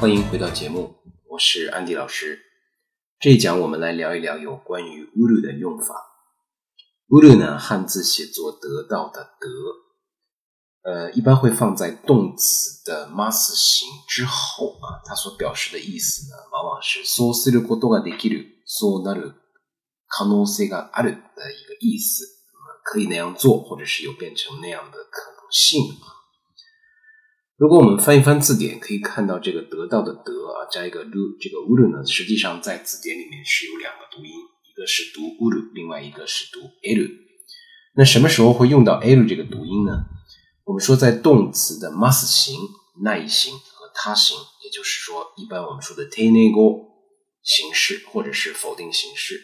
欢迎回到节目，我是安迪老师。这一讲我们来聊一聊有关于 uru 的用法。uru 呢，汉字写作得到的得，呃，一般会放在动词的 mas 形之后啊，它所表示的意思呢，往往是そうすることができる、そうなる可能性がある的一个意思，可以那样做，或者是有变成那样的可能性啊。 如果我们翻一翻字典，可以看到这个得到的得啊，加一个 lu，这个 uru 呢，实际上在字典里面是有两个读音，一个是读 uru，另外一个是读 elu。那什么时候会用到 elu 这个读音呢？我们说在动词的 mas 形、奈形和他形，也就是说，一般我们说的 tenego 形式或者是否定形式，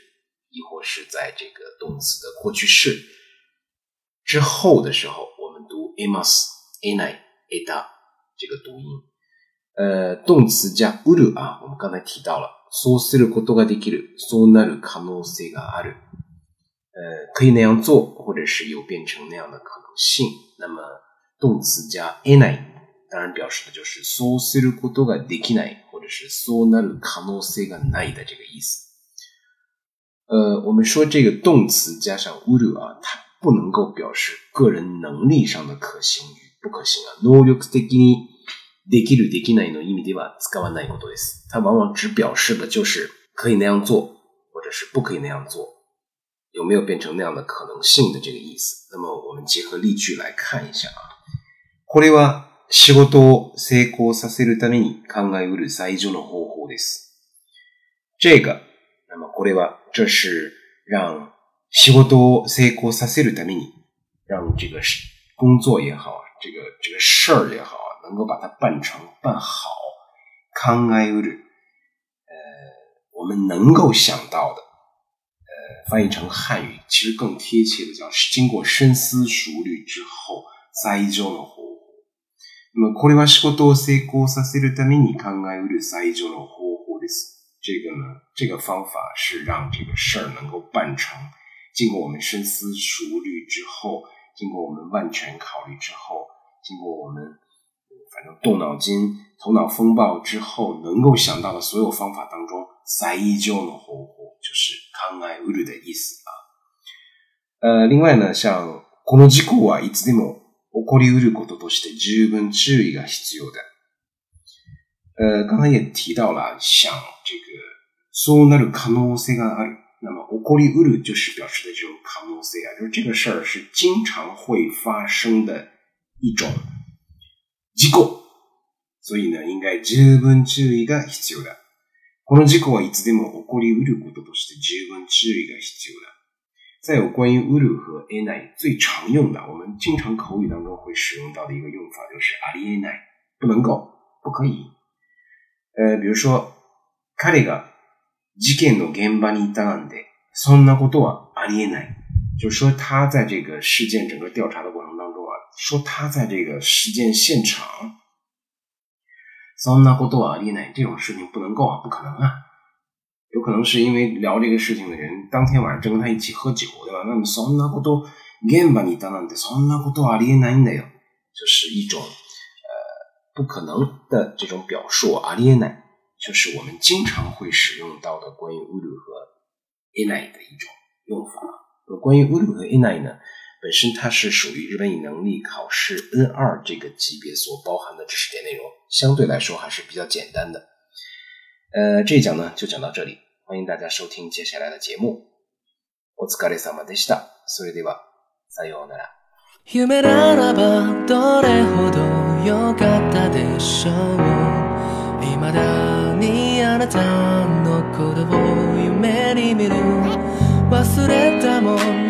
亦或是在这个动词的过去式之后的时候，我们读 emas，enai，ada。这个读音，呃，动词加 uru 啊，我们刚才提到了，そうすることができる、そうなる可能性がある，呃，可以那样做，或者是有变成那样的可能性。那么动词加 enai，当然表示的就是そうすることができない，或者是そうなる可能性がない的这个意思。呃，我们说这个动词加上 uru 啊，它不能够表示个人能力上的可行与不可行啊。能力的に できるできないの意味では使わないことです。它往往只表示的就是可以那样做，或者是不可以那样做，有没有变成那样的可能性的这个意思。那么我们结合例句来看一下啊。これは仕事を成功させるために考えうる最上の方法です。这个，那么これは这是让仕事を成功させるために让这个工作也好，这个这个事儿也好。 能够把它办成、办好，康埃乌日，呃，我们能够想到的，呃，翻译成汉语其实更贴切的叫是经过深思熟虑之后，最终的方法。那么，これは仕事を成功させるために考えうる最終の方法です。这个呢，这个方法是让这个事儿能够办成，经过我们深思熟虑之后，经过我们万全考虑之后，经过我们。 反正动脑筋、头脑风暴之后，能够想到的所有方法当中，最终的方法就是考えうる的意思啊。呃，另外呢，像この事故はいつでも起こりうることとして十分注意が必要的。呃，刚才也提到了，想这个そうなる可能性がある。那么起こりうる就是表示的这种可能性啊，就是这个事儿是经常会发生的一种。 事故。所以呢，应该十分注意が必要だ。この事故はいつでも起こりうることとして十分注意が必要だ。再有关于 uru 和 a 奈最常用的，我们经常口语当中会使用到的一个用法就是ありえない，不能够，不可以。呃，比如说，彼が事件の現場にいたんで、そんなことはありえない。就是说，他在这个事件整个调查的过程中，说他在这个事件现场，桑纳过多啊，丽奈这种事情不能够啊，不可能啊，有可能是因为聊这个事情的人当天晚上正跟他一起喝酒，对吧？那么桑纳过多，现把你当当的桑纳过多啊，丽奈的哟，就是一种呃不可能的这种表述啊，丽奈就是我们经常会使用到的关于乌鲁和伊奈的一种用法。关于 uru 和 inai 呢，本身它是属于日本语能力考试 N 二这个级别所包含的知识点内容，相对来说还是比较简单的。呃，这一讲呢就讲到这里，欢迎大家收听接下来的节目。お疲れ様でした。それではさようなら。夢ならばどれほど良かったでしょう。未だにあなたのことを夢に見る。忘れたもん